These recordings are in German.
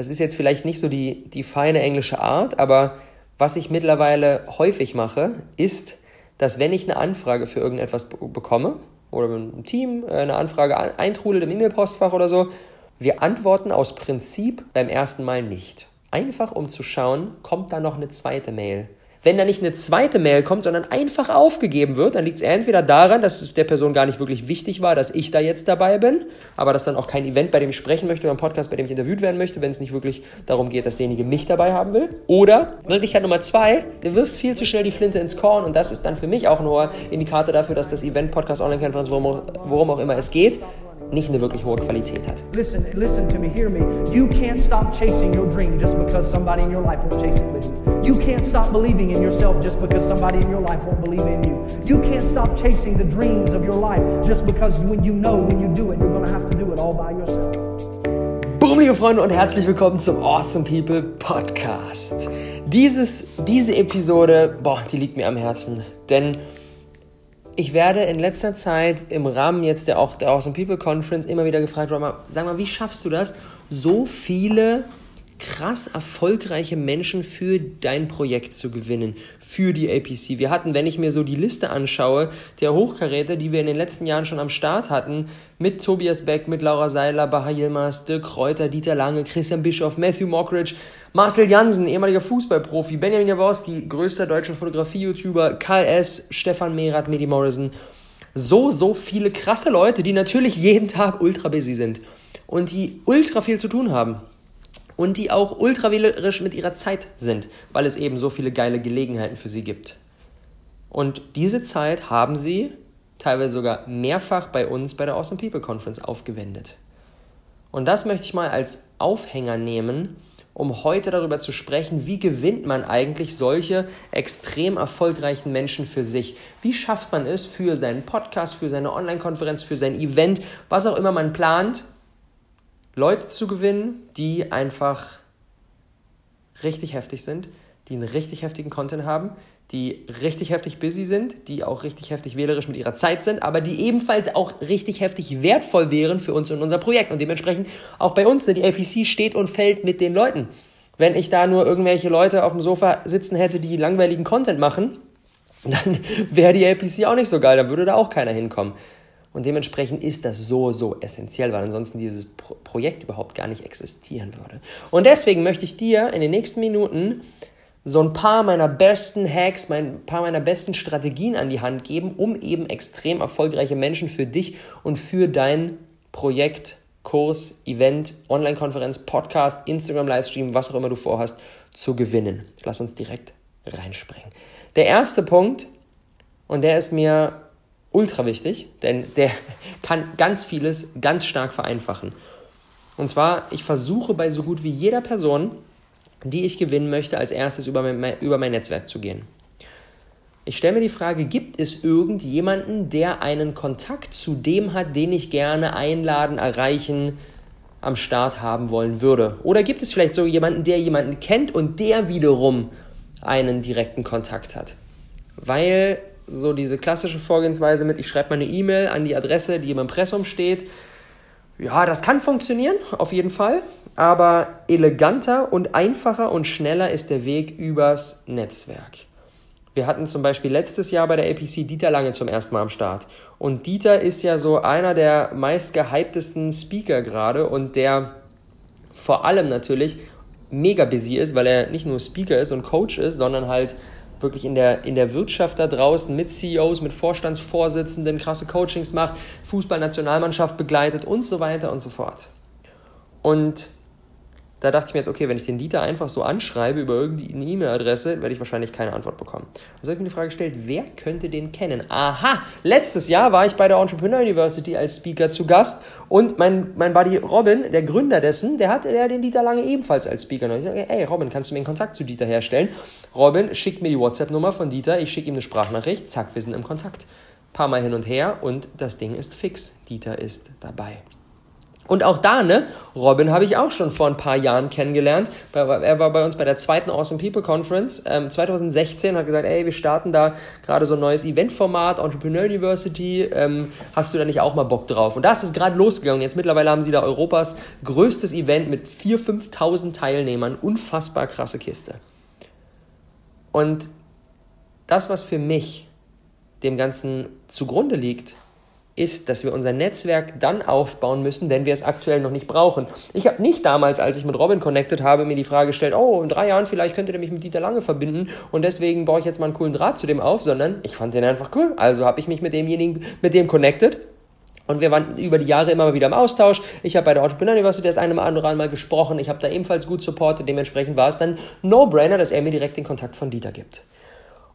Das ist jetzt vielleicht nicht so die, die feine englische Art, aber was ich mittlerweile häufig mache, ist, dass wenn ich eine Anfrage für irgendetwas bekomme oder ein Team äh, eine Anfrage eintrudelt im E-Mail-Postfach oder so, wir antworten aus Prinzip beim ersten Mal nicht. Einfach um zu schauen, kommt da noch eine zweite Mail. Wenn da nicht eine zweite Mail kommt, sondern einfach aufgegeben wird, dann liegt es entweder daran, dass es der Person gar nicht wirklich wichtig war, dass ich da jetzt dabei bin, aber dass dann auch kein Event, bei dem ich sprechen möchte oder ein Podcast, bei dem ich interviewt werden möchte, wenn es nicht wirklich darum geht, dass derjenige mich dabei haben will. Oder Möglichkeit Nummer zwei, der wirft viel zu schnell die Flinte ins Korn und das ist dann für mich auch nur Indikator dafür, dass das Event, Podcast, Online-Konferenz, worum, worum auch immer es geht, nicht eine wirklich hohe Qualität hat. Listen, listen to me, hear me. You can't stop chasing your dream just because somebody in your life won't chase it with you. You can't stop believing in yourself just because somebody in your life won't believe in you. You can't stop chasing the dreams of your life just because when you know when you do it, you're going to have to do it all by yourself. Boom, liebe Freunde und herzlich willkommen zum Awesome People Podcast. Dieses, diese Episode, boah, die liegt mir am Herzen, denn ich werde in letzter Zeit im Rahmen jetzt der auch der Awesome People Conference immer wieder gefragt, sag mal, wie schaffst du das, so viele krass erfolgreiche Menschen für dein Projekt zu gewinnen, für die APC. Wir hatten, wenn ich mir so die Liste anschaue, der Hochkaräter, die wir in den letzten Jahren schon am Start hatten, mit Tobias Beck, mit Laura Seiler, Baha Yilmaz, Dirk Kräuter, Dieter Lange, Christian Bischoff, Matthew Mockridge, Marcel Jansen, ehemaliger Fußballprofi, Benjamin Jaworski, größter deutscher Fotografie-YouTuber, Karl S., Stefan Mehrath, Medi Morrison. So, so viele krasse Leute, die natürlich jeden Tag ultra busy sind und die ultra viel zu tun haben und die auch ultra wählerisch mit ihrer Zeit sind, weil es eben so viele geile Gelegenheiten für sie gibt. Und diese Zeit haben sie teilweise sogar mehrfach bei uns bei der Awesome People Conference aufgewendet. Und das möchte ich mal als Aufhänger nehmen, um heute darüber zu sprechen, wie gewinnt man eigentlich solche extrem erfolgreichen Menschen für sich? Wie schafft man es für seinen Podcast, für seine Online-Konferenz, für sein Event, was auch immer man plant, Leute zu gewinnen, die einfach richtig heftig sind, die einen richtig heftigen Content haben, die richtig heftig busy sind, die auch richtig heftig wählerisch mit ihrer Zeit sind, aber die ebenfalls auch richtig heftig wertvoll wären für uns und unser Projekt. Und dementsprechend auch bei uns, denn die APC steht und fällt mit den Leuten. Wenn ich da nur irgendwelche Leute auf dem Sofa sitzen hätte, die langweiligen Content machen, dann wäre die APC auch nicht so geil, dann würde da auch keiner hinkommen. Und dementsprechend ist das so, so essentiell, weil ansonsten dieses Pro Projekt überhaupt gar nicht existieren würde. Und deswegen möchte ich dir in den nächsten Minuten so ein paar meiner besten Hacks, ein paar meiner besten Strategien an die Hand geben, um eben extrem erfolgreiche Menschen für dich und für dein Projekt, Kurs, Event, Online-Konferenz, Podcast, Instagram-Livestream, was auch immer du vorhast, zu gewinnen. Lass uns direkt reinspringen. Der erste Punkt, und der ist mir ultra wichtig, denn der kann ganz vieles ganz stark vereinfachen. Und zwar, ich versuche bei so gut wie jeder Person, die ich gewinnen möchte, als erstes über mein, über mein Netzwerk zu gehen. Ich stelle mir die Frage, gibt es irgendjemanden, der einen Kontakt zu dem hat, den ich gerne einladen, erreichen, am Start haben wollen würde? Oder gibt es vielleicht so jemanden, der jemanden kennt und der wiederum einen direkten Kontakt hat? Weil so diese klassische Vorgehensweise mit, ich schreibe meine E-Mail an die Adresse, die im Impressum steht. Ja, das kann funktionieren, auf jeden Fall. Aber eleganter und einfacher und schneller ist der Weg übers Netzwerk. Wir hatten zum Beispiel letztes Jahr bei der APC Dieter Lange zum ersten Mal am Start. Und Dieter ist ja so einer der meist gehyptesten Speaker gerade und der vor allem natürlich mega busy ist, weil er nicht nur Speaker ist und Coach ist, sondern halt wirklich in der, in der Wirtschaft da draußen mit CEOs, mit Vorstandsvorsitzenden krasse Coachings macht, Fußballnationalmannschaft begleitet und so weiter und so fort. Und da dachte ich mir jetzt, okay, wenn ich den Dieter einfach so anschreibe über irgendeine E-Mail-Adresse, werde ich wahrscheinlich keine Antwort bekommen. Also habe ich mir die Frage gestellt, wer könnte den kennen? Aha, letztes Jahr war ich bei der Entrepreneur University als Speaker zu Gast und mein, mein Buddy Robin, der Gründer dessen, der hat der den Dieter lange ebenfalls als Speaker. Und ich sage, ey Robin, kannst du mir einen Kontakt zu Dieter herstellen? Robin schickt mir die WhatsApp-Nummer von Dieter, ich schicke ihm eine Sprachnachricht, zack, wir sind im Kontakt. Ein paar Mal hin und her und das Ding ist fix. Dieter ist dabei. Und auch da, ne, Robin habe ich auch schon vor ein paar Jahren kennengelernt. Er war bei uns bei der zweiten Awesome People Conference ähm, 2016 hat gesagt, ey, wir starten da gerade so ein neues Eventformat, Entrepreneur University. Ähm, hast du da nicht auch mal Bock drauf? Und da ist es gerade losgegangen. Jetzt mittlerweile haben sie da Europas größtes Event mit 4.000, 5.000 Teilnehmern. Unfassbar krasse Kiste. Und das, was für mich dem Ganzen zugrunde liegt, ist, dass wir unser Netzwerk dann aufbauen müssen, wenn wir es aktuell noch nicht brauchen. Ich habe nicht damals, als ich mit Robin connected habe, mir die Frage gestellt, oh, in drei Jahren vielleicht könntet ihr mich mit Dieter Lange verbinden und deswegen baue ich jetzt mal einen coolen Draht zu dem auf, sondern ich fand den einfach cool. Also habe ich mich mit demjenigen, mit dem connected und wir waren über die Jahre immer wieder im Austausch. Ich habe bei der Entrepreneur University das eine oder andere Mal gesprochen. Ich habe da ebenfalls gut supportet. Dementsprechend war es dann No-Brainer, dass er mir direkt den Kontakt von Dieter gibt.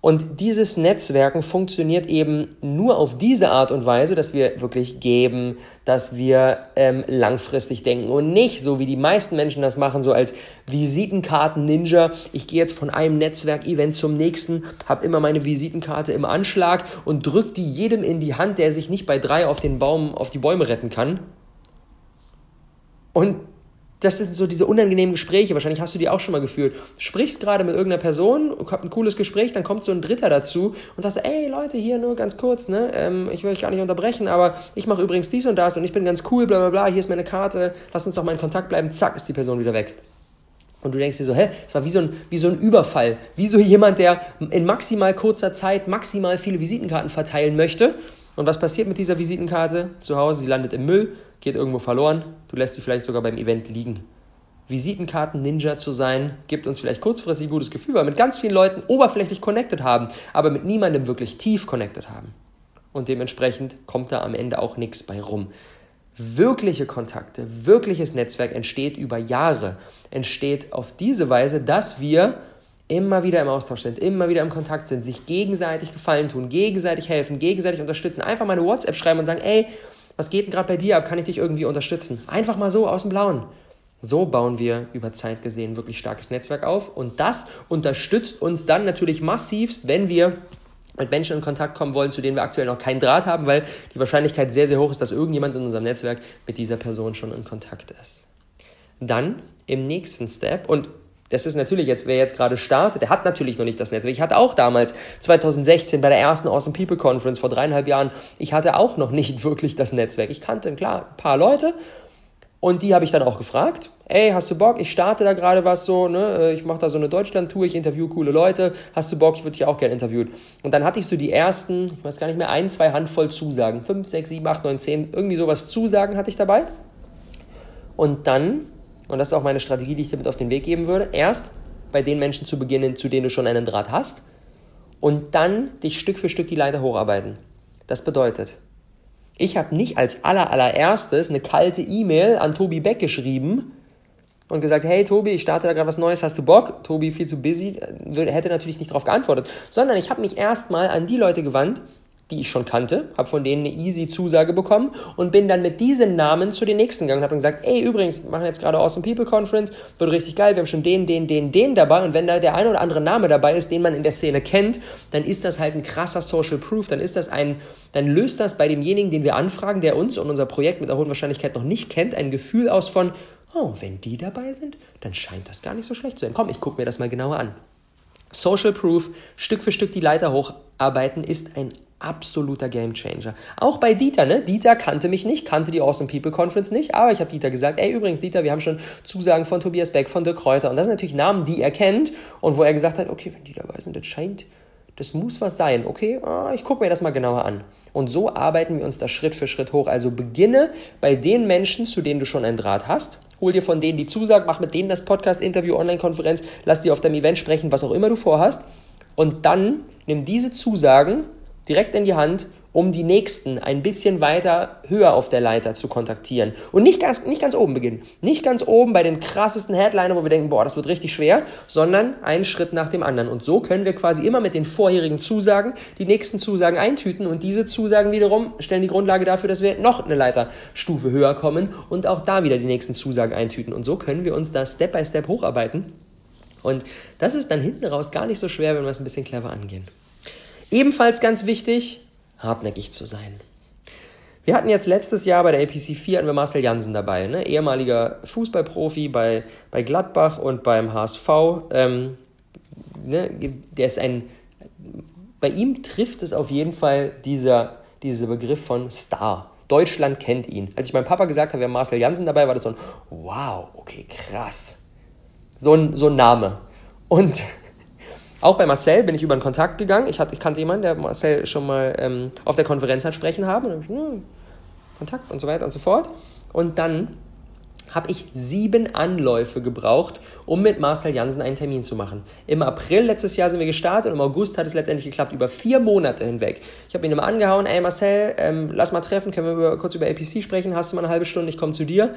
Und dieses Netzwerken funktioniert eben nur auf diese Art und Weise, dass wir wirklich geben, dass wir ähm, langfristig denken und nicht so wie die meisten Menschen das machen, so als Visitenkarten-Ninja. Ich gehe jetzt von einem Netzwerk-Event zum nächsten, habe immer meine Visitenkarte im Anschlag und drücke die jedem in die Hand, der sich nicht bei drei auf den Baum, auf die Bäume retten kann. Und das sind so diese unangenehmen Gespräche, wahrscheinlich hast du die auch schon mal geführt. Du sprichst gerade mit irgendeiner Person, habt ein cooles Gespräch, dann kommt so ein Dritter dazu und sagst, ey Leute, hier nur ganz kurz, ne, ähm, ich will euch gar nicht unterbrechen, aber ich mache übrigens dies und das und ich bin ganz cool, bla bla bla, hier ist meine Karte, lass uns doch mal in Kontakt bleiben, zack, ist die Person wieder weg. Und du denkst dir so, hä, es war wie so, ein, wie so ein Überfall, wie so jemand, der in maximal kurzer Zeit maximal viele Visitenkarten verteilen möchte. Und was passiert mit dieser Visitenkarte? Zu Hause, sie landet im Müll, geht irgendwo verloren, du lässt sie vielleicht sogar beim Event liegen. Visitenkarten-Ninja zu sein, gibt uns vielleicht kurzfristig ein gutes Gefühl, weil wir mit ganz vielen Leuten oberflächlich connected haben, aber mit niemandem wirklich tief connected haben. Und dementsprechend kommt da am Ende auch nichts bei rum. Wirkliche Kontakte, wirkliches Netzwerk entsteht über Jahre, entsteht auf diese Weise, dass wir immer wieder im Austausch sind, immer wieder im Kontakt sind, sich gegenseitig Gefallen tun, gegenseitig helfen, gegenseitig unterstützen, einfach mal eine WhatsApp schreiben und sagen, ey, was geht denn gerade bei dir ab? Kann ich dich irgendwie unterstützen? Einfach mal so aus dem Blauen. So bauen wir über Zeit gesehen wirklich starkes Netzwerk auf und das unterstützt uns dann natürlich massivst, wenn wir mit Menschen in Kontakt kommen wollen, zu denen wir aktuell noch keinen Draht haben, weil die Wahrscheinlichkeit sehr, sehr hoch ist, dass irgendjemand in unserem Netzwerk mit dieser Person schon in Kontakt ist. Dann im nächsten Step und das ist natürlich jetzt, wer jetzt gerade startet, der hat natürlich noch nicht das Netzwerk. Ich hatte auch damals 2016 bei der ersten Awesome People Conference vor dreieinhalb Jahren, ich hatte auch noch nicht wirklich das Netzwerk. Ich kannte, klar, ein paar Leute und die habe ich dann auch gefragt. Ey, hast du Bock? Ich starte da gerade was so, ne? Ich mache da so eine Deutschland-Tour, ich interview coole Leute. Hast du Bock? Ich würde dich auch gerne interviewen. Und dann hatte ich so die ersten, ich weiß gar nicht mehr, ein, zwei Handvoll Zusagen. Fünf, sechs, sieben, acht, neun, zehn, irgendwie sowas Zusagen hatte ich dabei. Und dann und das ist auch meine Strategie, die ich dir mit auf den Weg geben würde, erst bei den Menschen zu beginnen, zu denen du schon einen Draht hast und dann dich Stück für Stück die Leiter hocharbeiten. Das bedeutet, ich habe nicht als aller, allererstes eine kalte E-Mail an Tobi Beck geschrieben und gesagt, hey Tobi, ich starte da gerade was Neues, hast du Bock? Tobi viel zu busy, hätte natürlich nicht darauf geantwortet, sondern ich habe mich erstmal an die Leute gewandt, die ich schon kannte, habe von denen eine easy Zusage bekommen und bin dann mit diesen Namen zu den nächsten gegangen und habe gesagt, ey, übrigens, wir machen jetzt gerade Awesome People Conference, wird richtig geil, wir haben schon den, den, den, den dabei und wenn da der eine oder andere Name dabei ist, den man in der Szene kennt, dann ist das halt ein krasser Social Proof, dann ist das ein, dann löst das bei demjenigen, den wir anfragen, der uns und unser Projekt mit einer hohen Wahrscheinlichkeit noch nicht kennt, ein Gefühl aus von, oh, wenn die dabei sind, dann scheint das gar nicht so schlecht zu sein. Komm, ich gucke mir das mal genauer an. Social Proof, Stück für Stück die Leiter hocharbeiten, ist ein absoluter Gamechanger. Auch bei Dieter, ne? Dieter kannte mich nicht, kannte die Awesome People Conference nicht, aber ich habe Dieter gesagt, ey, übrigens, Dieter, wir haben schon Zusagen von Tobias Beck, von Dirk Kräuter und das sind natürlich Namen, die er kennt und wo er gesagt hat, okay, wenn die dabei sind, das scheint, das muss was sein, okay, ah, ich gucke mir das mal genauer an. Und so arbeiten wir uns da Schritt für Schritt hoch. Also beginne bei den Menschen, zu denen du schon einen Draht hast, hol dir von denen die Zusage, mach mit denen das Podcast-Interview, Online-Konferenz, lass die auf deinem Event sprechen, was auch immer du vorhast und dann nimm diese Zusagen direkt in die Hand, um die nächsten ein bisschen weiter höher auf der Leiter zu kontaktieren. Und nicht ganz, nicht ganz oben beginnen. Nicht ganz oben bei den krassesten Headliner, wo wir denken, boah, das wird richtig schwer, sondern einen Schritt nach dem anderen. Und so können wir quasi immer mit den vorherigen Zusagen die nächsten Zusagen eintüten und diese Zusagen wiederum stellen die Grundlage dafür, dass wir noch eine Leiterstufe höher kommen und auch da wieder die nächsten Zusagen eintüten. Und so können wir uns da Step by Step hocharbeiten. Und das ist dann hinten raus gar nicht so schwer, wenn wir es ein bisschen clever angehen. Ebenfalls ganz wichtig, hartnäckig zu sein. Wir hatten jetzt letztes Jahr bei der APC 4 hatten wir Marcel Jansen dabei, ne? ehemaliger Fußballprofi bei, bei Gladbach und beim HSV. Ähm, ne? Der ist ein, bei ihm trifft es auf jeden Fall dieser, dieser Begriff von Star. Deutschland kennt ihn. Als ich meinem Papa gesagt habe, wir haben Marcel Jansen dabei, war das so ein Wow, okay, krass. So ein, so ein Name. Und auch bei Marcel bin ich über einen Kontakt gegangen. Ich, hatte, ich kannte jemanden, der Marcel schon mal ähm, auf der Konferenz hat sprechen haben. Und ich, hm, Kontakt und so weiter und so fort. Und dann habe ich sieben Anläufe gebraucht, um mit Marcel Jansen einen Termin zu machen. Im April letztes Jahr sind wir gestartet und im August hat es letztendlich geklappt, über vier Monate hinweg. Ich habe ihn immer angehauen, ey Marcel, ähm, lass mal treffen, können wir über, kurz über APC sprechen, hast du mal eine halbe Stunde, ich komme zu dir.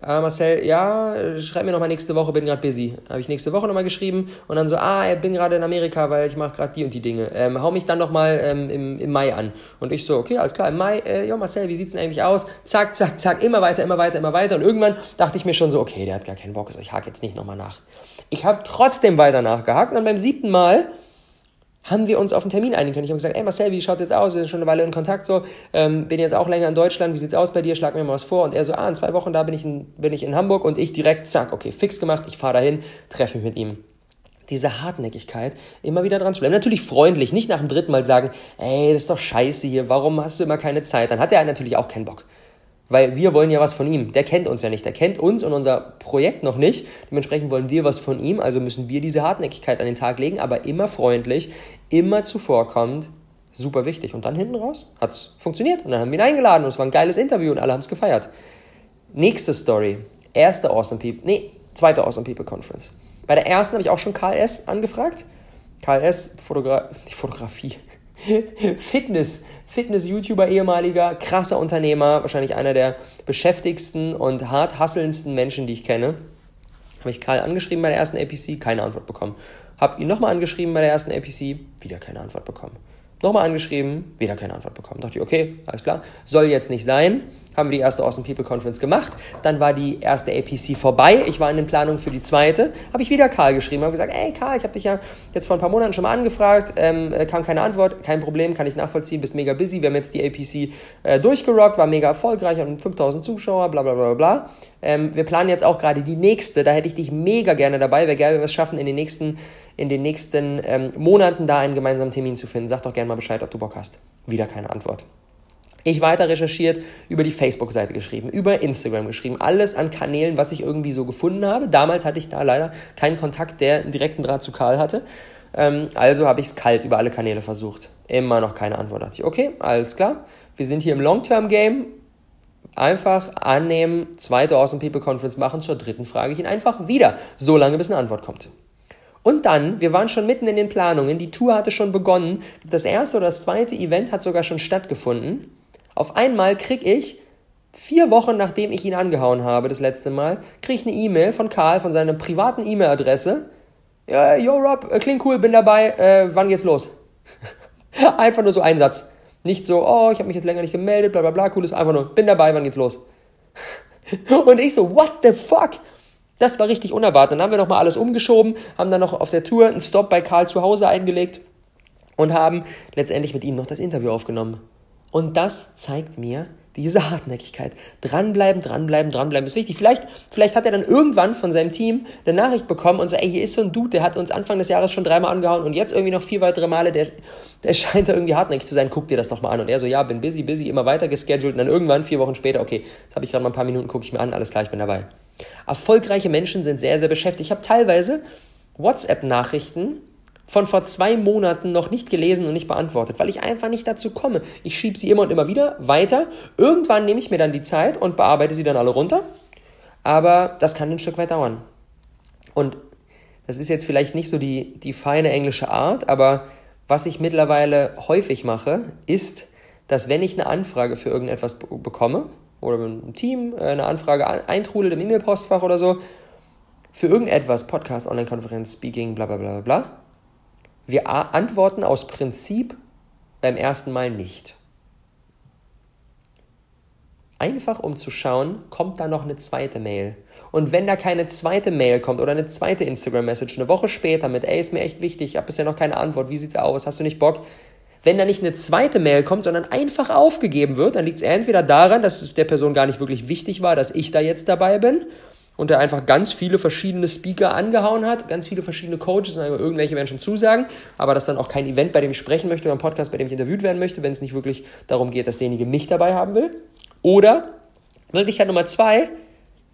Ah, Marcel, ja, schreib mir nochmal nächste Woche, bin gerade busy. Habe ich nächste Woche nochmal geschrieben und dann so, ah, ich bin gerade in Amerika, weil ich mache gerade die und die Dinge. Ähm, hau mich dann nochmal ähm, im, im Mai an. Und ich so, okay, alles klar, im Mai, äh, ja, Marcel, wie sieht's denn eigentlich aus? Zack, zack, zack, immer weiter, immer weiter, immer weiter. Und irgendwann dachte ich mir schon so, okay, der hat gar keinen Bock, so, ich hake jetzt nicht nochmal nach. Ich habe trotzdem weiter nachgehakt und beim siebten Mal haben wir uns auf einen Termin einigen können. Ich habe gesagt, ey Marcel, wie schaut's jetzt aus? Wir sind schon eine Weile in Kontakt, so, ähm, bin jetzt auch länger in Deutschland, wie sieht's aus bei dir? Schlag mir mal was vor. Und er so, ah, in zwei Wochen da bin ich in, bin ich in Hamburg und ich direkt, zack, okay, fix gemacht, ich fahre dahin, treffe mich mit ihm. Diese Hartnäckigkeit, immer wieder dran zu bleiben. Natürlich freundlich, nicht nach dem dritten Mal sagen, ey, das ist doch scheiße hier, warum hast du immer keine Zeit? Dann hat er natürlich auch keinen Bock. Weil wir wollen ja was von ihm. Der kennt uns ja nicht. Der kennt uns und unser Projekt noch nicht. Dementsprechend wollen wir was von ihm. Also müssen wir diese Hartnäckigkeit an den Tag legen, aber immer freundlich, immer zuvorkommend. Super wichtig. Und dann hinten raus hat es funktioniert. Und dann haben wir ihn eingeladen und es war ein geiles Interview und alle haben es gefeiert. Nächste Story. Erste Awesome People. Nee, zweite Awesome People Conference. Bei der ersten habe ich auch schon KS angefragt. KS, Fotogra Fotografie. Fitness, Fitness-YouTuber, ehemaliger, krasser Unternehmer, wahrscheinlich einer der beschäftigsten und hart hasselndsten Menschen, die ich kenne. Habe ich Karl angeschrieben bei der ersten APC, keine Antwort bekommen. Habe ihn nochmal angeschrieben bei der ersten APC, wieder keine Antwort bekommen. Nochmal angeschrieben, wieder keine Antwort bekommen. Dachte ich, okay, alles klar, soll jetzt nicht sein haben wir die erste Awesome People Conference gemacht. Dann war die erste APC vorbei. Ich war in den Planungen für die zweite. Habe ich wieder Karl geschrieben. Habe gesagt, ey Karl, ich habe dich ja jetzt vor ein paar Monaten schon mal angefragt. Ähm, äh, kam keine Antwort. Kein Problem, kann ich nachvollziehen. Bist mega busy. Wir haben jetzt die APC äh, durchgerockt, war mega erfolgreich, haben 5000 Zuschauer, bla bla bla bla. Ähm, wir planen jetzt auch gerade die nächste. Da hätte ich dich mega gerne dabei. Wäre geil, wenn wir es schaffen, in den nächsten, in den nächsten ähm, Monaten da einen gemeinsamen Termin zu finden. Sag doch gerne mal Bescheid, ob du Bock hast. Wieder keine Antwort. Ich weiter recherchiert, über die Facebook-Seite geschrieben, über Instagram geschrieben, alles an Kanälen, was ich irgendwie so gefunden habe. Damals hatte ich da leider keinen Kontakt, der einen direkten Draht zu Karl hatte. Ähm, also habe ich es kalt über alle Kanäle versucht. Immer noch keine Antwort. Dachte ich, okay, alles klar. Wir sind hier im Long-Term-Game. Einfach annehmen, zweite Awesome People Conference machen. Zur dritten frage ich ihn einfach wieder, so lange bis eine Antwort kommt. Und dann, wir waren schon mitten in den Planungen, die Tour hatte schon begonnen, das erste oder das zweite Event hat sogar schon stattgefunden. Auf einmal krieg ich, vier Wochen nachdem ich ihn angehauen habe, das letzte Mal, krieg ich eine E-Mail von Karl, von seiner privaten E-Mail-Adresse. Ja, yo Rob, äh, klingt cool, bin dabei, äh, wann geht's los? einfach nur so ein Satz. Nicht so, oh, ich habe mich jetzt länger nicht gemeldet, bla bla bla, cooles, einfach nur, bin dabei, wann geht's los? Und ich so, what the fuck? Das war richtig unerwartet. Dann haben wir nochmal alles umgeschoben, haben dann noch auf der Tour einen Stop bei Karl zu Hause eingelegt und haben letztendlich mit ihm noch das Interview aufgenommen. Und das zeigt mir diese Hartnäckigkeit. Dranbleiben, dranbleiben, dranbleiben ist wichtig. Vielleicht, vielleicht hat er dann irgendwann von seinem Team eine Nachricht bekommen und sagt, ey, hier ist so ein Dude, der hat uns Anfang des Jahres schon dreimal angehauen und jetzt irgendwie noch vier weitere Male, der, der scheint da irgendwie hartnäckig zu sein, guck dir das doch mal an. Und er so, ja, bin busy, busy, immer weiter gescheduled und dann irgendwann, vier Wochen später, okay, jetzt habe ich gerade mal ein paar Minuten, gucke ich mir an, alles klar, ich bin dabei. Erfolgreiche Menschen sind sehr, sehr beschäftigt. Ich habe teilweise WhatsApp-Nachrichten von vor zwei Monaten noch nicht gelesen und nicht beantwortet, weil ich einfach nicht dazu komme. Ich schiebe sie immer und immer wieder weiter. Irgendwann nehme ich mir dann die Zeit und bearbeite sie dann alle runter. Aber das kann ein Stück weit dauern. Und das ist jetzt vielleicht nicht so die, die feine englische Art, aber was ich mittlerweile häufig mache, ist, dass wenn ich eine Anfrage für irgendetwas bekomme, oder ein Team äh, eine Anfrage eintrudelt im E-Mail-Postfach oder so, für irgendetwas, Podcast, Online-Konferenz, Speaking, bla bla bla bla, wir antworten aus Prinzip beim ersten Mal nicht. Einfach um zu schauen, kommt da noch eine zweite Mail. Und wenn da keine zweite Mail kommt oder eine zweite Instagram-Message eine Woche später mit, ey, ist mir echt wichtig, ich habe bisher noch keine Antwort, wie sieht's aus, hast du nicht Bock? Wenn da nicht eine zweite Mail kommt, sondern einfach aufgegeben wird, dann liegt es entweder daran, dass es der Person gar nicht wirklich wichtig war, dass ich da jetzt dabei bin und der einfach ganz viele verschiedene Speaker angehauen hat, ganz viele verschiedene Coaches, und irgendwelche werden schon zusagen, aber das dann auch kein Event, bei dem ich sprechen möchte oder ein Podcast, bei dem ich interviewt werden möchte, wenn es nicht wirklich darum geht, dass derjenige mich dabei haben will. Oder Möglichkeit Nummer zwei,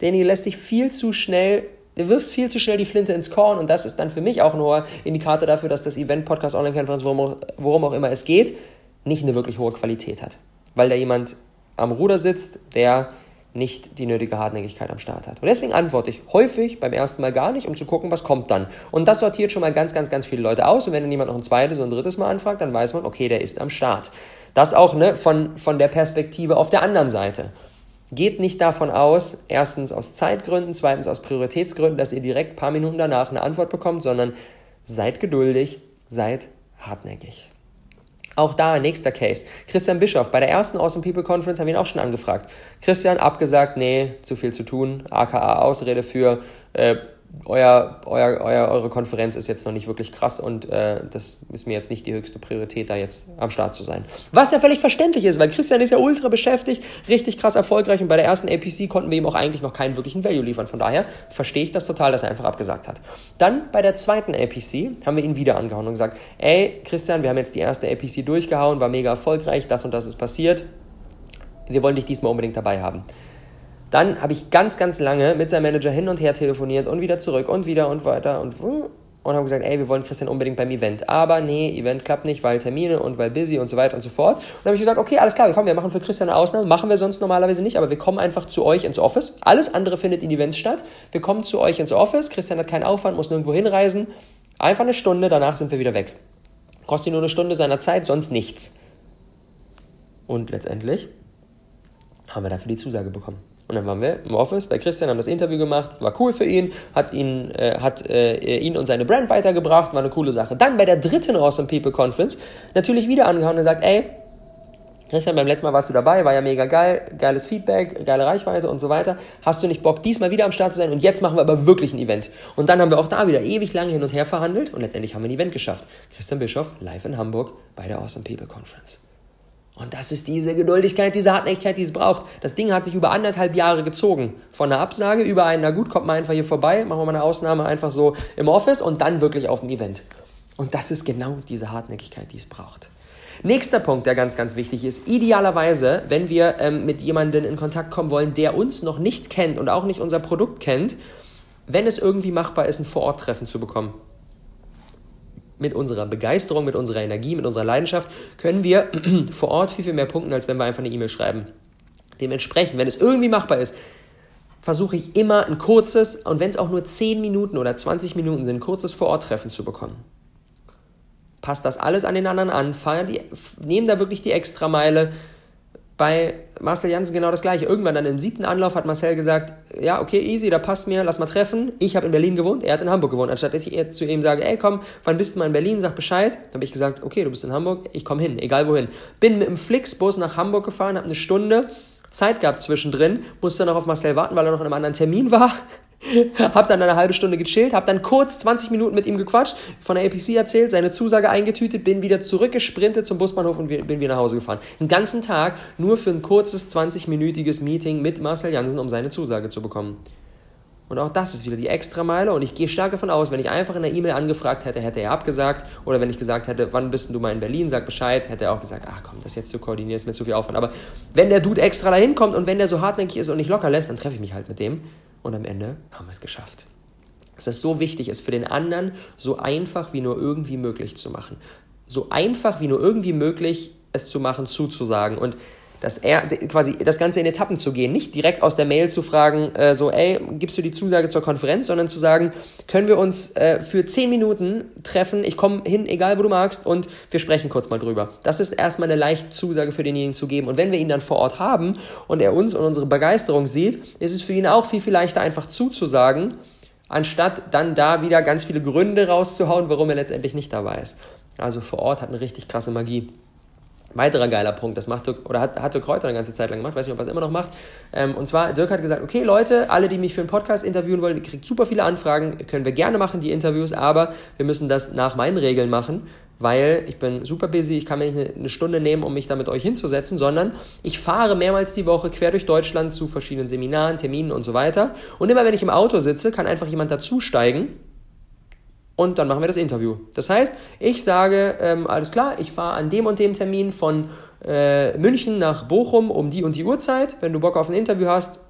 derjenige lässt sich viel zu schnell der wirft viel zu schnell die Flinte ins Korn und das ist dann für mich auch nur Indikator dafür, dass das Event, Podcast, Online-Konferenz, worum, worum auch immer es geht, nicht eine wirklich hohe Qualität hat. Weil da jemand am Ruder sitzt, der nicht die nötige Hartnäckigkeit am Start hat. Und deswegen antworte ich häufig beim ersten Mal gar nicht, um zu gucken, was kommt dann. Und das sortiert schon mal ganz, ganz, ganz viele Leute aus. Und wenn dann jemand noch ein zweites oder ein drittes Mal anfragt, dann weiß man, okay, der ist am Start. Das auch ne, von, von der Perspektive auf der anderen Seite. Geht nicht davon aus, erstens aus Zeitgründen, zweitens aus Prioritätsgründen, dass ihr direkt ein paar Minuten danach eine Antwort bekommt, sondern seid geduldig, seid hartnäckig. Auch da, nächster Case. Christian Bischoff, bei der ersten Awesome People Conference haben wir ihn auch schon angefragt. Christian abgesagt, nee, zu viel zu tun, aka Ausrede für, äh, euer, euer, euer, eure Konferenz ist jetzt noch nicht wirklich krass und äh, das ist mir jetzt nicht die höchste Priorität, da jetzt am Start zu sein. Was ja völlig verständlich ist, weil Christian ist ja ultra beschäftigt, richtig krass erfolgreich und bei der ersten APC konnten wir ihm auch eigentlich noch keinen wirklichen Value liefern. Von daher verstehe ich das total, dass er einfach abgesagt hat. Dann bei der zweiten APC haben wir ihn wieder angehauen und gesagt, ey Christian, wir haben jetzt die erste APC durchgehauen, war mega erfolgreich, das und das ist passiert. Wir wollen dich diesmal unbedingt dabei haben. Dann habe ich ganz, ganz lange mit seinem Manager hin und her telefoniert und wieder zurück und wieder und weiter und und haben gesagt, ey, wir wollen Christian unbedingt beim Event. Aber nee, Event klappt nicht, weil Termine und weil busy und so weiter und so fort. Und dann habe ich gesagt, okay, alles klar, komm, wir machen für Christian eine Ausnahme. Machen wir sonst normalerweise nicht, aber wir kommen einfach zu euch ins Office. Alles andere findet in Events statt. Wir kommen zu euch ins Office. Christian hat keinen Aufwand, muss nirgendwo hinreisen. Einfach eine Stunde, danach sind wir wieder weg. Kostet nur eine Stunde seiner Zeit, sonst nichts. Und letztendlich haben wir dafür die Zusage bekommen. Und dann waren wir im Office bei Christian, haben das Interview gemacht, war cool für ihn, hat ihn, äh, hat, äh, ihn und seine Brand weitergebracht, war eine coole Sache. Dann bei der dritten Awesome People Conference natürlich wieder angehauen und gesagt, ey, Christian, beim letzten Mal warst du dabei, war ja mega geil, geiles Feedback, geile Reichweite und so weiter. Hast du nicht Bock, diesmal wieder am Start zu sein und jetzt machen wir aber wirklich ein Event. Und dann haben wir auch da wieder ewig lange hin und her verhandelt und letztendlich haben wir ein Event geschafft. Christian Bischoff live in Hamburg bei der Awesome People Conference. Und das ist diese Geduldigkeit, diese Hartnäckigkeit, die es braucht. Das Ding hat sich über anderthalb Jahre gezogen. Von einer Absage über einen, na gut, kommt mal einfach hier vorbei, machen wir mal eine Ausnahme einfach so im Office und dann wirklich auf dem Event. Und das ist genau diese Hartnäckigkeit, die es braucht. Nächster Punkt, der ganz, ganz wichtig ist, idealerweise, wenn wir ähm, mit jemandem in Kontakt kommen wollen, der uns noch nicht kennt und auch nicht unser Produkt kennt, wenn es irgendwie machbar ist, ein Vororttreffen zu bekommen mit unserer Begeisterung, mit unserer Energie, mit unserer Leidenschaft können wir vor Ort viel, viel mehr punkten, als wenn wir einfach eine E-Mail schreiben. Dementsprechend, wenn es irgendwie machbar ist, versuche ich immer ein kurzes, und wenn es auch nur 10 Minuten oder 20 Minuten sind, ein kurzes Vor-Ort-Treffen zu bekommen. Passt das alles an den anderen an, nehmen da wirklich die Extrameile, bei Marcel Janssen genau das gleiche. Irgendwann dann im siebten Anlauf hat Marcel gesagt, ja, okay, easy, da passt mir, lass mal treffen. Ich habe in Berlin gewohnt, er hat in Hamburg gewohnt. Anstatt dass ich jetzt zu ihm sage, ey, komm, wann bist du mal in Berlin, sag Bescheid. Dann habe ich gesagt, okay, du bist in Hamburg, ich komme hin, egal wohin. Bin mit dem Flixbus nach Hamburg gefahren, habe eine Stunde Zeit gehabt zwischendrin, musste noch auf Marcel warten, weil er noch in einem anderen Termin war. hab dann eine halbe Stunde gechillt, hab dann kurz 20 Minuten mit ihm gequatscht, von der APC erzählt, seine Zusage eingetütet, bin wieder zurückgesprintet zum Busbahnhof und bin wieder nach Hause gefahren. Den ganzen Tag nur für ein kurzes 20-minütiges Meeting mit Marcel Jansen, um seine Zusage zu bekommen. Und auch das ist wieder die Extrameile und ich gehe stark davon aus, wenn ich einfach in der E-Mail angefragt hätte, hätte er abgesagt oder wenn ich gesagt hätte, wann bist du mal in Berlin, sag Bescheid, hätte er auch gesagt, ach komm, das jetzt zu koordinieren ist mir zu viel Aufwand. Aber wenn der Dude extra dahin kommt und wenn der so hartnäckig ist und nicht locker lässt, dann treffe ich mich halt mit dem und am Ende haben wir es geschafft. Dass es so wichtig ist, für den anderen so einfach wie nur irgendwie möglich zu machen. So einfach wie nur irgendwie möglich es zu machen, zuzusagen. Und dass er quasi das Ganze in Etappen zu gehen, nicht direkt aus der Mail zu fragen, äh, so, ey, gibst du die Zusage zur Konferenz, sondern zu sagen, können wir uns äh, für zehn Minuten treffen, ich komme hin, egal wo du magst, und wir sprechen kurz mal drüber. Das ist erstmal eine leichte Zusage für denjenigen zu geben. Und wenn wir ihn dann vor Ort haben und er uns und unsere Begeisterung sieht, ist es für ihn auch viel, viel leichter, einfach zuzusagen, anstatt dann da wieder ganz viele Gründe rauszuhauen, warum er letztendlich nicht dabei ist. Also vor Ort hat eine richtig krasse Magie. Weiterer geiler Punkt, das macht Dirk, oder hat, hat Dirk Kräuter eine ganze Zeit lang gemacht, weiß nicht, ob er es immer noch macht. Ähm, und zwar, Dirk hat gesagt, okay Leute, alle, die mich für einen Podcast interviewen wollen, die kriegt super viele Anfragen, können wir gerne machen, die Interviews, aber wir müssen das nach meinen Regeln machen. weil ich bin super busy, ich kann mir nicht eine Stunde nehmen, um mich da mit euch hinzusetzen, sondern ich fahre mehrmals die Woche quer durch Deutschland zu verschiedenen Seminaren, Terminen und so weiter. Und immer wenn ich im Auto sitze, kann einfach jemand dazusteigen und dann machen wir das Interview. Das heißt, ich sage, ähm, alles klar, ich fahre an dem und dem Termin von äh, München nach Bochum um die und die Uhrzeit. Wenn du Bock auf ein Interview hast,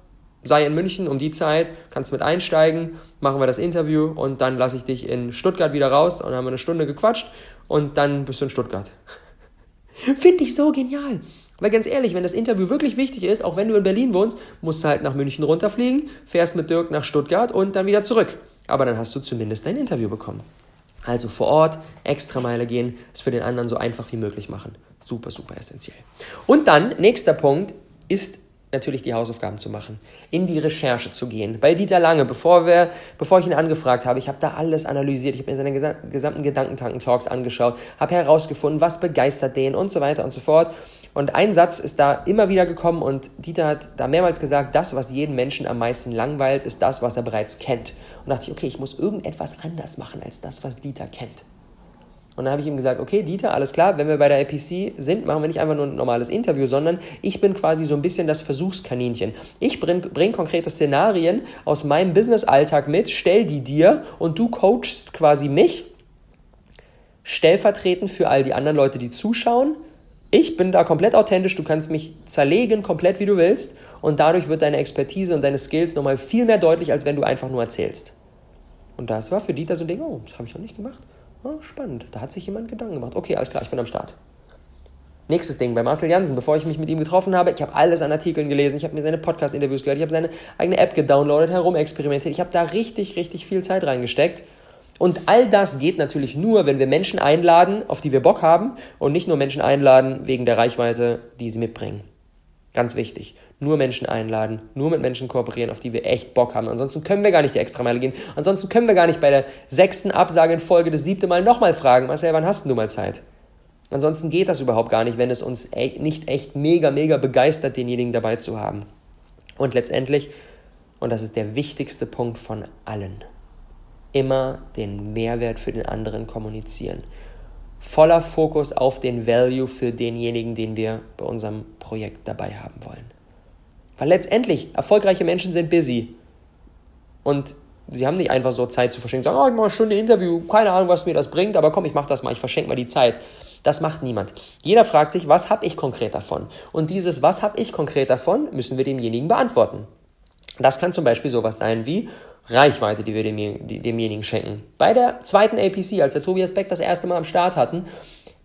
sei in München um die Zeit, kannst mit einsteigen, machen wir das Interview und dann lasse ich dich in Stuttgart wieder raus und dann haben wir eine Stunde gequatscht und dann bist du in Stuttgart. Finde ich so genial. Weil ganz ehrlich, wenn das Interview wirklich wichtig ist, auch wenn du in Berlin wohnst, musst du halt nach München runterfliegen, fährst mit Dirk nach Stuttgart und dann wieder zurück. Aber dann hast du zumindest dein Interview bekommen. Also vor Ort, extra Meile gehen, es für den anderen so einfach wie möglich machen. Super, super essentiell. Und dann, nächster Punkt, ist natürlich die Hausaufgaben zu machen, in die Recherche zu gehen. Bei Dieter Lange, bevor, wir, bevor ich ihn angefragt habe, ich habe da alles analysiert, ich habe mir seine gesamten Gedankentanken-Talks angeschaut, habe herausgefunden, was begeistert den und so weiter und so fort. Und ein Satz ist da immer wieder gekommen und Dieter hat da mehrmals gesagt, das, was jeden Menschen am meisten langweilt, ist das, was er bereits kennt. Und dachte ich, okay, ich muss irgendetwas anders machen als das, was Dieter kennt. Und dann habe ich ihm gesagt, okay, Dieter, alles klar, wenn wir bei der APC sind, machen wir nicht einfach nur ein normales Interview, sondern ich bin quasi so ein bisschen das Versuchskaninchen. Ich bringe bring konkrete Szenarien aus meinem Business-Alltag mit, stell die dir und du coachst quasi mich stellvertretend für all die anderen Leute, die zuschauen. Ich bin da komplett authentisch, du kannst mich zerlegen, komplett wie du willst und dadurch wird deine Expertise und deine Skills nochmal viel mehr deutlich, als wenn du einfach nur erzählst. Und das war für Dieter so ein Ding, oh, das habe ich noch nicht gemacht. Oh, spannend. Da hat sich jemand Gedanken gemacht. Okay, alles klar, ich bin am Start. Nächstes Ding bei Marcel Jansen, bevor ich mich mit ihm getroffen habe, ich habe alles an Artikeln gelesen, ich habe mir seine Podcast-Interviews gehört, ich habe seine eigene App gedownloadet, herumexperimentiert, ich habe da richtig, richtig viel Zeit reingesteckt. Und all das geht natürlich nur, wenn wir Menschen einladen, auf die wir Bock haben und nicht nur Menschen einladen wegen der Reichweite, die sie mitbringen. Ganz wichtig. Nur Menschen einladen, nur mit Menschen kooperieren, auf die wir echt Bock haben. Ansonsten können wir gar nicht die Extrameile gehen. Ansonsten können wir gar nicht bei der sechsten Absage in Folge das siebte Mal nochmal fragen, Marcel, wann hast du mal Zeit? Ansonsten geht das überhaupt gar nicht, wenn es uns nicht echt mega, mega begeistert, denjenigen dabei zu haben. Und letztendlich, und das ist der wichtigste Punkt von allen, immer den Mehrwert für den anderen kommunizieren voller Fokus auf den Value für denjenigen, den wir bei unserem Projekt dabei haben wollen. Weil letztendlich, erfolgreiche Menschen sind busy. Und sie haben nicht einfach so Zeit zu verschenken, sagen, oh, ich mache eine Stunde Interview, keine Ahnung, was mir das bringt, aber komm, ich mache das mal, ich verschenke mal die Zeit. Das macht niemand. Jeder fragt sich, was habe ich konkret davon? Und dieses, was habe ich konkret davon, müssen wir demjenigen beantworten. Das kann zum Beispiel sowas sein wie Reichweite, die wir dem, demjenigen schenken. Bei der zweiten APC, als wir Tobias Beck das erste Mal am Start hatten,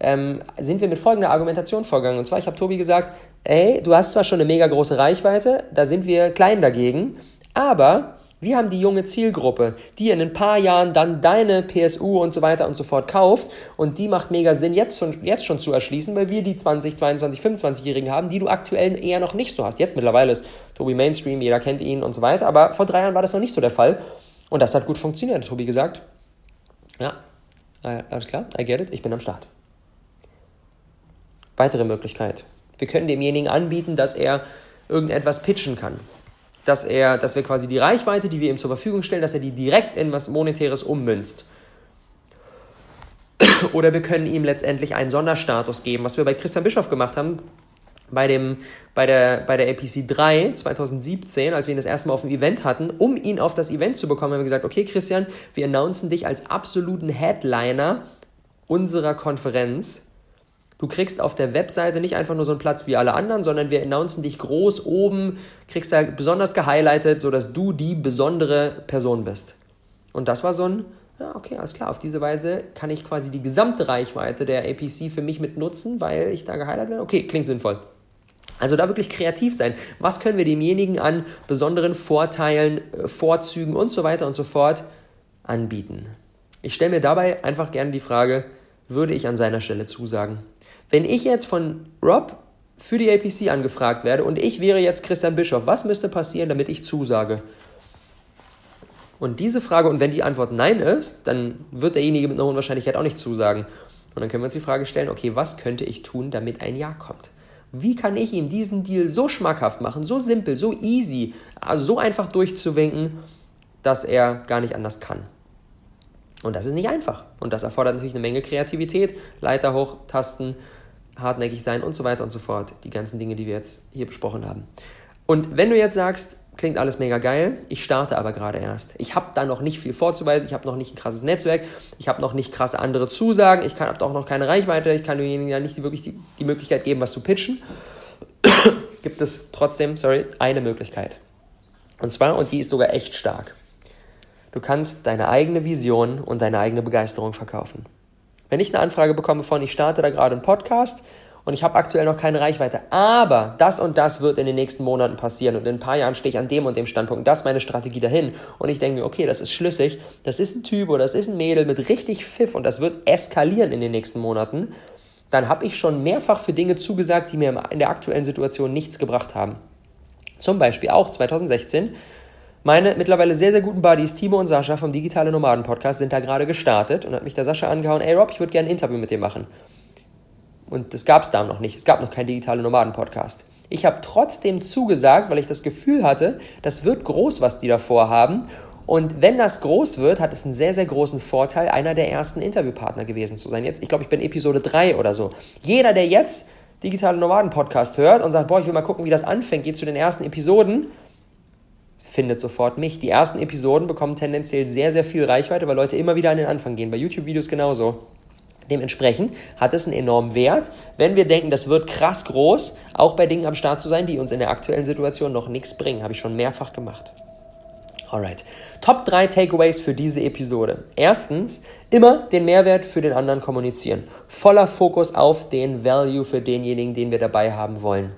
ähm, sind wir mit folgender Argumentation vorgegangen. Und zwar, ich habe Tobi gesagt, ey, du hast zwar schon eine mega große Reichweite, da sind wir klein dagegen, aber wir haben die junge Zielgruppe, die in ein paar Jahren dann deine PSU und so weiter und so fort kauft. Und die macht mega Sinn, jetzt schon, jetzt schon zu erschließen, weil wir die 20, 22, 25-Jährigen haben, die du aktuell eher noch nicht so hast. Jetzt mittlerweile ist Tobi Mainstream, jeder kennt ihn und so weiter. Aber vor drei Jahren war das noch nicht so der Fall. Und das hat gut funktioniert, Tobi gesagt. Ja, alles klar, I get it, ich bin am Start. Weitere Möglichkeit. Wir können demjenigen anbieten, dass er irgendetwas pitchen kann dass er, dass wir quasi die Reichweite, die wir ihm zur Verfügung stellen, dass er die direkt in was Monetäres ummünzt. Oder wir können ihm letztendlich einen Sonderstatus geben, was wir bei Christian Bischoff gemacht haben, bei, dem, bei, der, bei der APC 3 2017, als wir ihn das erste Mal auf dem Event hatten, um ihn auf das Event zu bekommen, haben wir gesagt, okay Christian, wir announcen dich als absoluten Headliner unserer Konferenz Du kriegst auf der Webseite nicht einfach nur so einen Platz wie alle anderen, sondern wir announcen dich groß oben, kriegst da besonders gehighlightet, sodass du die besondere Person bist. Und das war so ein, ja, okay, alles klar. Auf diese Weise kann ich quasi die gesamte Reichweite der APC für mich mit nutzen, weil ich da gehighlightet werde. Okay, klingt sinnvoll. Also da wirklich kreativ sein. Was können wir demjenigen an besonderen Vorteilen, äh, Vorzügen und so weiter und so fort anbieten? Ich stelle mir dabei einfach gerne die Frage, würde ich an seiner Stelle zusagen? Wenn ich jetzt von Rob für die APC angefragt werde und ich wäre jetzt Christian Bischof, was müsste passieren, damit ich zusage? Und diese Frage, und wenn die Antwort Nein ist, dann wird derjenige mit einer hohen Wahrscheinlichkeit auch nicht zusagen. Und dann können wir uns die Frage stellen, okay, was könnte ich tun, damit ein Ja kommt? Wie kann ich ihm diesen Deal so schmackhaft machen, so simpel, so easy, also so einfach durchzuwinken, dass er gar nicht anders kann? Und das ist nicht einfach. Und das erfordert natürlich eine Menge Kreativität, Leiter hoch, Tasten, hartnäckig sein und so weiter und so fort. Die ganzen Dinge, die wir jetzt hier besprochen haben. Und wenn du jetzt sagst, klingt alles mega geil, ich starte aber gerade erst. Ich habe da noch nicht viel vorzuweisen, ich habe noch nicht ein krasses Netzwerk, ich habe noch nicht krasse andere Zusagen, ich habe auch noch keine Reichweite, ich kann demjenigen ja nicht wirklich die, die Möglichkeit geben, was zu pitchen. Gibt es trotzdem, sorry, eine Möglichkeit. Und zwar, und die ist sogar echt stark. Du kannst deine eigene Vision und deine eigene Begeisterung verkaufen. Wenn ich eine Anfrage bekomme von, ich starte da gerade einen Podcast und ich habe aktuell noch keine Reichweite, aber das und das wird in den nächsten Monaten passieren und in ein paar Jahren stehe ich an dem und dem Standpunkt, das ist meine Strategie dahin und ich denke mir, okay, das ist schlüssig, das ist ein Typ oder das ist ein Mädel mit richtig Pfiff und das wird eskalieren in den nächsten Monaten, dann habe ich schon mehrfach für Dinge zugesagt, die mir in der aktuellen Situation nichts gebracht haben. Zum Beispiel auch 2016 meine mittlerweile sehr, sehr guten Buddies, Timo und Sascha vom Digitale Nomaden Podcast, sind da gerade gestartet und hat mich der Sascha angehauen, ey Rob, ich würde gerne ein Interview mit dir machen. Und das gab es da noch nicht. Es gab noch keinen Digitale Nomaden Podcast. Ich habe trotzdem zugesagt, weil ich das Gefühl hatte, das wird groß, was die da vorhaben. Und wenn das groß wird, hat es einen sehr, sehr großen Vorteil, einer der ersten Interviewpartner gewesen zu sein. Jetzt, ich glaube, ich bin Episode 3 oder so. Jeder, der jetzt Digitale Nomaden Podcast hört und sagt, boah, ich will mal gucken, wie das anfängt, geht zu den ersten Episoden, findet sofort mich. Die ersten Episoden bekommen tendenziell sehr, sehr viel Reichweite, weil Leute immer wieder an den Anfang gehen. Bei YouTube-Videos genauso. Dementsprechend hat es einen enormen Wert, wenn wir denken, das wird krass groß, auch bei Dingen am Start zu sein, die uns in der aktuellen Situation noch nichts bringen. Habe ich schon mehrfach gemacht. Alright. Top 3 Takeaways für diese Episode. Erstens, immer den Mehrwert für den anderen kommunizieren. Voller Fokus auf den Value für denjenigen, den wir dabei haben wollen.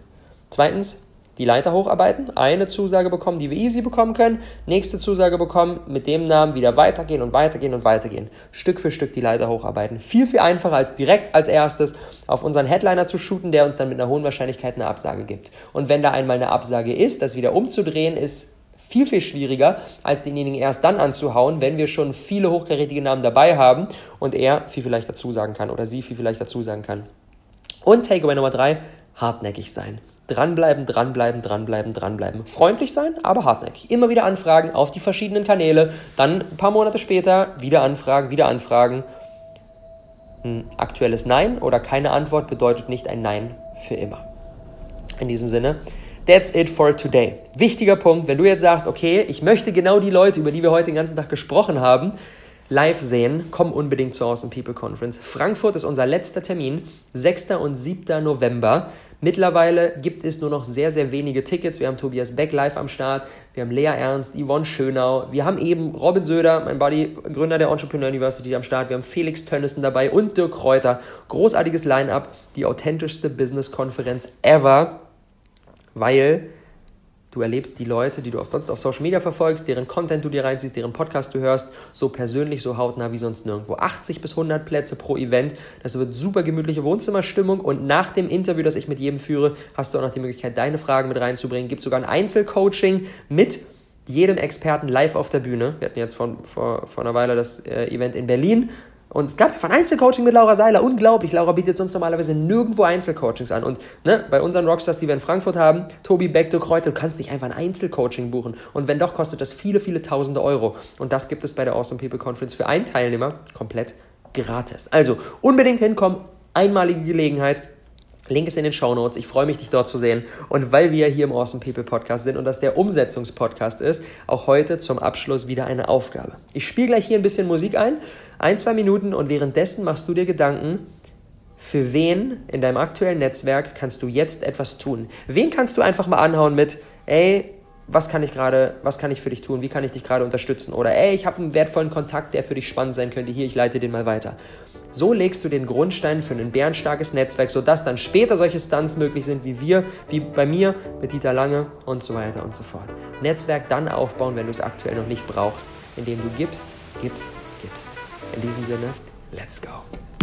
Zweitens, die Leiter hocharbeiten, eine Zusage bekommen, die wir easy bekommen können, nächste Zusage bekommen, mit dem Namen wieder weitergehen und weitergehen und weitergehen. Stück für Stück die Leiter hocharbeiten. Viel, viel einfacher als direkt als erstes auf unseren Headliner zu shooten, der uns dann mit einer hohen Wahrscheinlichkeit eine Absage gibt. Und wenn da einmal eine Absage ist, das wieder umzudrehen, ist viel, viel schwieriger, als denjenigen erst dann anzuhauen, wenn wir schon viele hochkarätige Namen dabei haben und er viel, viel leichter zusagen kann oder sie viel, viel leichter zusagen kann. Und Takeaway Nummer drei, hartnäckig sein. Dranbleiben, dranbleiben, dranbleiben, dranbleiben. Freundlich sein, aber hartnäckig. Immer wieder anfragen auf die verschiedenen Kanäle. Dann ein paar Monate später wieder anfragen, wieder anfragen. Ein aktuelles Nein oder keine Antwort bedeutet nicht ein Nein für immer. In diesem Sinne, that's it for today. Wichtiger Punkt, wenn du jetzt sagst, okay, ich möchte genau die Leute, über die wir heute den ganzen Tag gesprochen haben, live sehen, komm unbedingt zur Awesome People Conference. Frankfurt ist unser letzter Termin, 6. und 7. November. Mittlerweile gibt es nur noch sehr, sehr wenige Tickets. Wir haben Tobias Beck live am Start, wir haben Lea Ernst, Yvonne Schönau, wir haben eben Robin Söder, mein Buddy, Gründer der Entrepreneur University am Start, wir haben Felix Tönnissen dabei und Dirk Kräuter. Großartiges Line-Up, die authentischste Business-Konferenz ever, weil Du erlebst die Leute, die du auch sonst auf Social Media verfolgst, deren Content du dir reinziehst, deren Podcast du hörst, so persönlich, so hautnah wie sonst nirgendwo. 80 bis 100 Plätze pro Event. Das wird super gemütliche Wohnzimmerstimmung und nach dem Interview, das ich mit jedem führe, hast du auch noch die Möglichkeit, deine Fragen mit reinzubringen. Gibt sogar ein Einzelcoaching mit jedem Experten live auf der Bühne. Wir hatten jetzt vor, vor, vor einer Weile das äh, Event in Berlin und es gab einfach ein Einzelcoaching mit Laura Seiler. Unglaublich. Laura bietet uns normalerweise nirgendwo Einzelcoachings an. Und ne, bei unseren Rockstars, die wir in Frankfurt haben, Tobi Beck, du Kräuter, du kannst nicht einfach ein Einzelcoaching buchen. Und wenn doch, kostet das viele, viele tausende Euro. Und das gibt es bei der Awesome People Conference für einen Teilnehmer komplett gratis. Also unbedingt hinkommen. Einmalige Gelegenheit. Link ist in den Show Notes. Ich freue mich, dich dort zu sehen. Und weil wir hier im Awesome People Podcast sind und das der Umsetzungspodcast ist, auch heute zum Abschluss wieder eine Aufgabe. Ich spiele gleich hier ein bisschen Musik ein, ein, zwei Minuten und währenddessen machst du dir Gedanken, für wen in deinem aktuellen Netzwerk kannst du jetzt etwas tun? Wen kannst du einfach mal anhauen mit, ey, was kann ich gerade, was kann ich für dich tun? Wie kann ich dich gerade unterstützen? Oder ey, ich habe einen wertvollen Kontakt, der für dich spannend sein könnte. Hier, ich leite den mal weiter. So legst du den Grundstein für ein bärenstarkes Netzwerk, sodass dann später solche Stunts möglich sind wie wir, wie bei mir mit Dieter Lange und so weiter und so fort. Netzwerk dann aufbauen, wenn du es aktuell noch nicht brauchst, indem du gibst, gibst, gibst. In diesem Sinne, let's go.